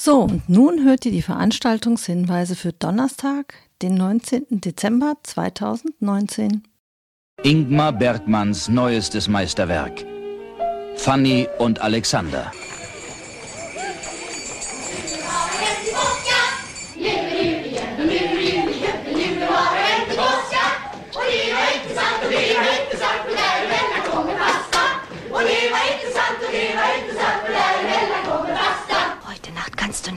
So, und nun hört ihr die Veranstaltungshinweise für Donnerstag, den 19. Dezember 2019. Ingmar Bergmanns neuestes Meisterwerk. Fanny und Alexander.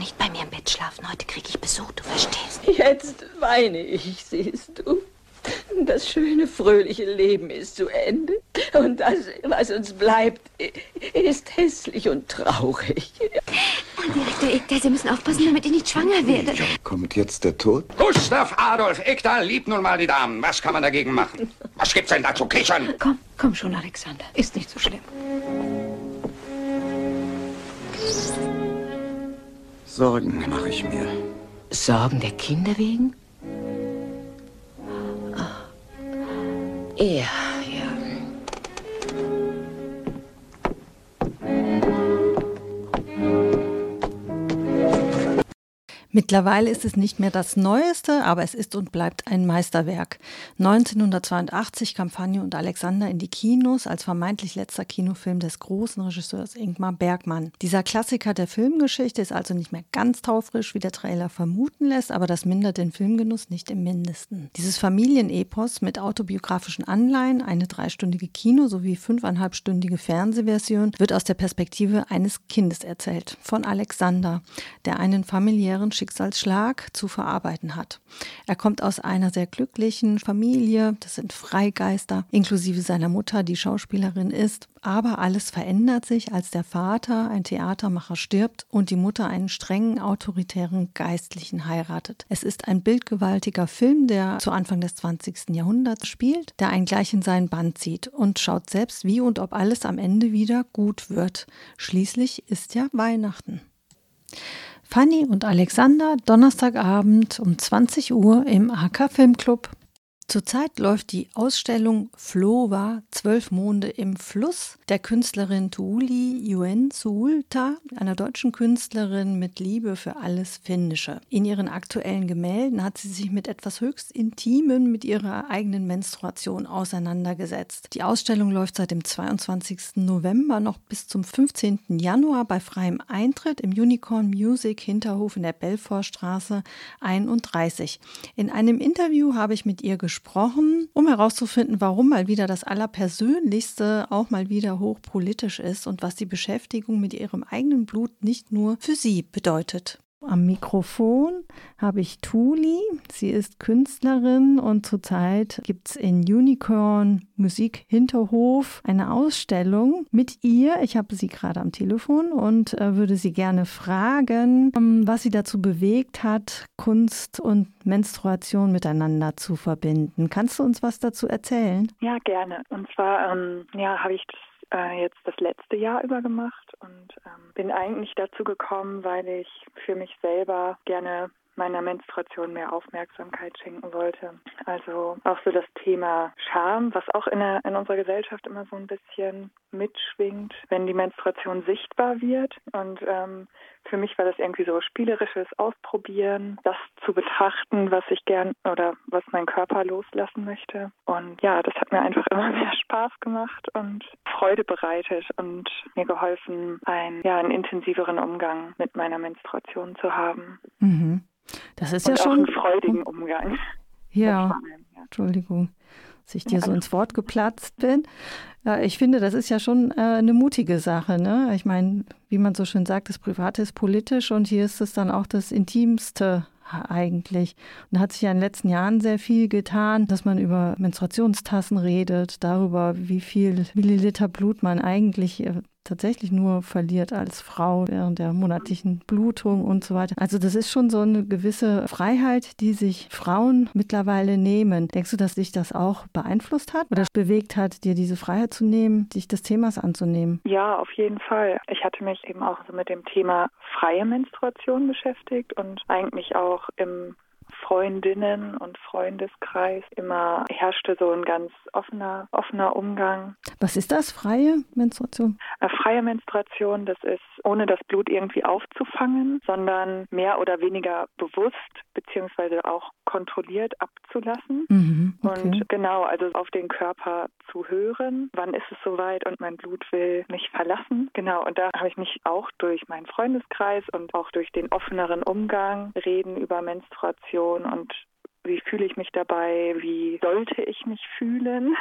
Nicht bei mir im Bett schlafen. Heute kriege ich Besuch, du verstehst. Jetzt weine ich, siehst du. Das schöne, fröhliche Leben ist zu Ende. Und das, was uns bleibt, ist hässlich und traurig. Oh, Direktor Ekdal, Sie müssen aufpassen, damit ich nicht schwanger werde. Ja, kommt jetzt der Tod? Gustav Adolf Ekdal liebt nun mal die Damen. Was kann man dagegen machen? Was gibt's denn da zu kichern? Komm, komm schon, Alexander. Ist nicht so schlimm. Sorgen mache ich mir. Sorgen der Kinder wegen? Ah. Ja, Mittlerweile ist es nicht mehr das Neueste, aber es ist und bleibt ein Meisterwerk. 1982 kam Fanny und Alexander in die Kinos als vermeintlich letzter Kinofilm des großen Regisseurs Ingmar Bergmann. Dieser Klassiker der Filmgeschichte ist also nicht mehr ganz taufrisch, wie der Trailer vermuten lässt, aber das mindert den Filmgenuss nicht im Mindesten. Dieses Familienepos mit autobiografischen Anleihen, eine dreistündige Kino- sowie fünfeinhalbstündige Fernsehversion wird aus der Perspektive eines Kindes erzählt, von Alexander, der einen familiären Schicksalsschlag zu verarbeiten hat. Er kommt aus einer sehr glücklichen Familie, das sind Freigeister, inklusive seiner Mutter, die Schauspielerin ist. Aber alles verändert sich, als der Vater, ein Theatermacher, stirbt und die Mutter einen strengen, autoritären Geistlichen heiratet. Es ist ein bildgewaltiger Film, der zu Anfang des 20. Jahrhunderts spielt, der einen gleich in seinen Band zieht und schaut selbst, wie und ob alles am Ende wieder gut wird. Schließlich ist ja Weihnachten. Fanny und Alexander Donnerstagabend um 20 Uhr im AK Filmclub. Zurzeit läuft die Ausstellung Flova, zwölf Monde im Fluss, der Künstlerin Tuuli Yuen Suulta, einer deutschen Künstlerin mit Liebe für alles Finnische. In ihren aktuellen Gemälden hat sie sich mit etwas höchst Intimen mit ihrer eigenen Menstruation auseinandergesetzt. Die Ausstellung läuft seit dem 22. November noch bis zum 15. Januar bei freiem Eintritt im Unicorn Music Hinterhof in der Belfortstraße 31. In einem Interview habe ich mit ihr gesprochen gesprochen, um herauszufinden, warum mal wieder das Allerpersönlichste auch mal wieder hochpolitisch ist und was die Beschäftigung mit ihrem eigenen Blut nicht nur für sie bedeutet. Am Mikrofon habe ich Tuli. Sie ist Künstlerin und zurzeit gibt es in Unicorn Musik Hinterhof eine Ausstellung mit ihr. Ich habe sie gerade am Telefon und äh, würde sie gerne fragen, ähm, was sie dazu bewegt hat, Kunst und Menstruation miteinander zu verbinden. Kannst du uns was dazu erzählen? Ja, gerne. Und zwar ähm, ja, habe ich das äh, jetzt das letzte Jahr über gemacht und ähm, bin eigentlich dazu gekommen, weil ich für mich selber gerne meiner Menstruation mehr Aufmerksamkeit schenken wollte. Also auch so das Thema Scham, was auch in, der, in unserer Gesellschaft immer so ein bisschen mitschwingt, wenn die Menstruation sichtbar wird. Und ähm, für mich war das irgendwie so spielerisches Ausprobieren, das zu betrachten, was ich gern oder was mein Körper loslassen möchte. Und ja, das hat mir einfach immer mehr Spaß gemacht und Freude bereitet und mir geholfen, einen, ja, einen intensiveren Umgang mit meiner Menstruation zu haben. Mhm. Das ist und ja schon. einen freudigen Umgang. Ja. Allem, ja. Entschuldigung, dass ich dir ja, so ins Wort geplatzt bin. Ich finde, das ist ja schon äh, eine mutige Sache. Ne? Ich meine, wie man so schön sagt, das Private ist politisch und hier ist es dann auch das Intimste eigentlich. Und da hat sich ja in den letzten Jahren sehr viel getan, dass man über Menstruationstassen redet, darüber, wie viel Milliliter Blut man eigentlich äh, tatsächlich nur verliert als Frau während der monatlichen Blutung und so weiter. Also das ist schon so eine gewisse Freiheit, die sich Frauen mittlerweile nehmen. Denkst du, dass dich das auch beeinflusst hat oder bewegt hat, dir diese Freiheit zu nehmen, sich des Themas anzunehmen? Ja, auf jeden Fall. Ich hatte mich eben auch so mit dem Thema freie Menstruation beschäftigt und eigentlich auch im Freundinnen und Freundeskreis. Immer herrschte so ein ganz offener, offener Umgang. Was ist das, freie Menstruation? Eine freie Menstruation, das ist ohne das Blut irgendwie aufzufangen, sondern mehr oder weniger bewusst beziehungsweise auch kontrolliert abzulassen. Mhm, okay. Und genau, also auf den Körper zu hören, wann ist es soweit und mein Blut will mich verlassen. Genau, und da habe ich mich auch durch meinen Freundeskreis und auch durch den offeneren Umgang, Reden über Menstruation und wie fühle ich mich dabei, wie sollte ich mich fühlen.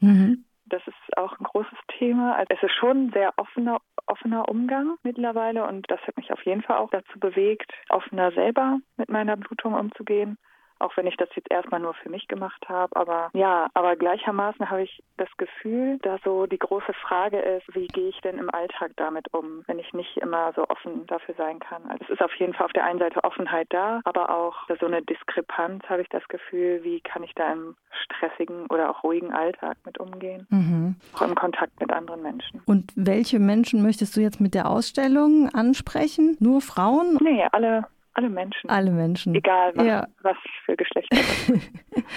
Mhm. Das ist auch ein großes Thema. Also es ist schon ein sehr offener, offener Umgang mittlerweile und das hat mich auf jeden Fall auch dazu bewegt, offener selber mit meiner Blutung umzugehen auch wenn ich das jetzt erstmal nur für mich gemacht habe. Aber ja, aber gleichermaßen habe ich das Gefühl, dass so die große Frage ist, wie gehe ich denn im Alltag damit um, wenn ich nicht immer so offen dafür sein kann. Also es ist auf jeden Fall auf der einen Seite Offenheit da, aber auch so eine Diskrepanz habe ich das Gefühl, wie kann ich da im stressigen oder auch ruhigen Alltag mit umgehen. Mhm. Auch im Kontakt mit anderen Menschen. Und welche Menschen möchtest du jetzt mit der Ausstellung ansprechen? Nur Frauen? Nee, alle alle Menschen. Alle Menschen. Egal, was, ja. was für Geschlechter.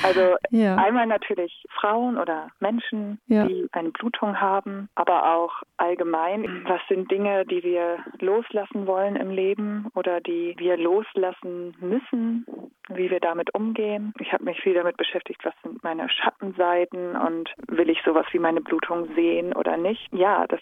Also ja. einmal natürlich Frauen oder Menschen, Ja. die eine Blutung haben, aber auch allgemein, was sind Dinge, die wir loslassen wollen im Leben oder die wir loslassen müssen, wie wir damit umgehen. Ich habe mich viel damit beschäftigt, was sind meine Schattenseiten und will ich sowas wie meine Blutung sehen oder nicht. Ja, das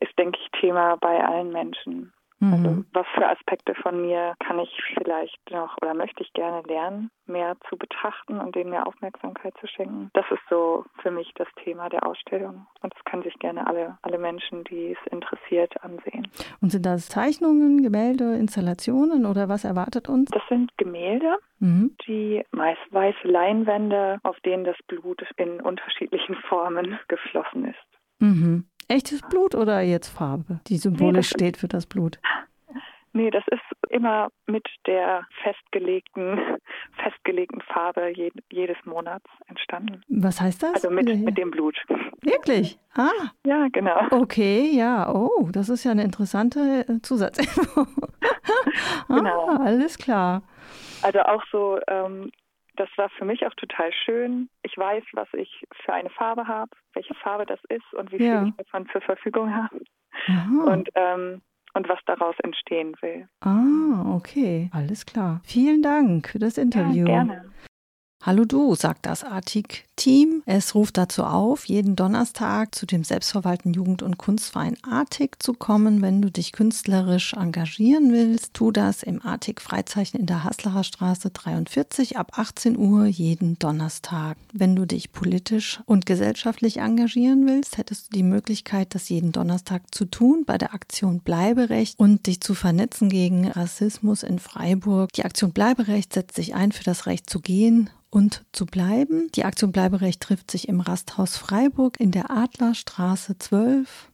ist, denke ich, Thema bei allen Menschen. Also Mhm. was für Aspekte von mir kann ich vielleicht noch oder möchte ich gerne lernen, mehr zu betrachten und denen mehr Aufmerksamkeit zu schenken. Das ist so für mich das Thema der Ausstellung. Und das können sich gerne alle, alle Menschen, die es interessiert, ansehen. Und sind das Zeichnungen, Gemälde, Installationen oder was erwartet uns? Das sind Gemälde, Mhm. die meist weiße Leinwände, auf denen das Blut in unterschiedlichen Formen geflossen ist. Mhm. Echtes Blut oder jetzt Farbe, die symbolisch ist- steht für das Blut? Nee, das ist immer mit der festgelegten, festgelegten Farbe je, jedes Monats entstanden. Was heißt das? Also mit, mit dem Blut. Wirklich? Ah, Ja, genau. okay, ja. Oh, das ist ja eine interessante äh, Zusatzinfo. Genau. Ah, alles klar. Also auch so, ähm, das war für mich auch total schön. Ich weiß, was ich für eine Farbe habe, welche Farbe das ist und wie Ja. viel ich davon zur Verfügung habe Aha. und, ähm, und was daraus entstehen will. ah, okay, alles klar. Vielen Dank für das Interview. Ja, gerne. Hallo du, sagt das Artig-Team. Es ruft dazu auf, jeden Donnerstag zu dem selbstverwalteten Jugend- und Kunstverein Artig zu kommen. Wenn du dich künstlerisch engagieren willst, tu das im Artig Freizeichen in der Haslacher Straße 43 ab 18 Uhr jeden Donnerstag. Wenn du dich politisch und gesellschaftlich engagieren willst, hättest du die Möglichkeit, das jeden Donnerstag zu tun bei der Aktion Bleiberecht und dich zu vernetzen gegen Rassismus in Freiburg. Die Aktion Bleiberecht setzt sich ein für das Recht zu gehen und zu bleiben. Die Aktion Bleiberecht trifft sich im Rasthaus Freiburg in der Adlerstraße 12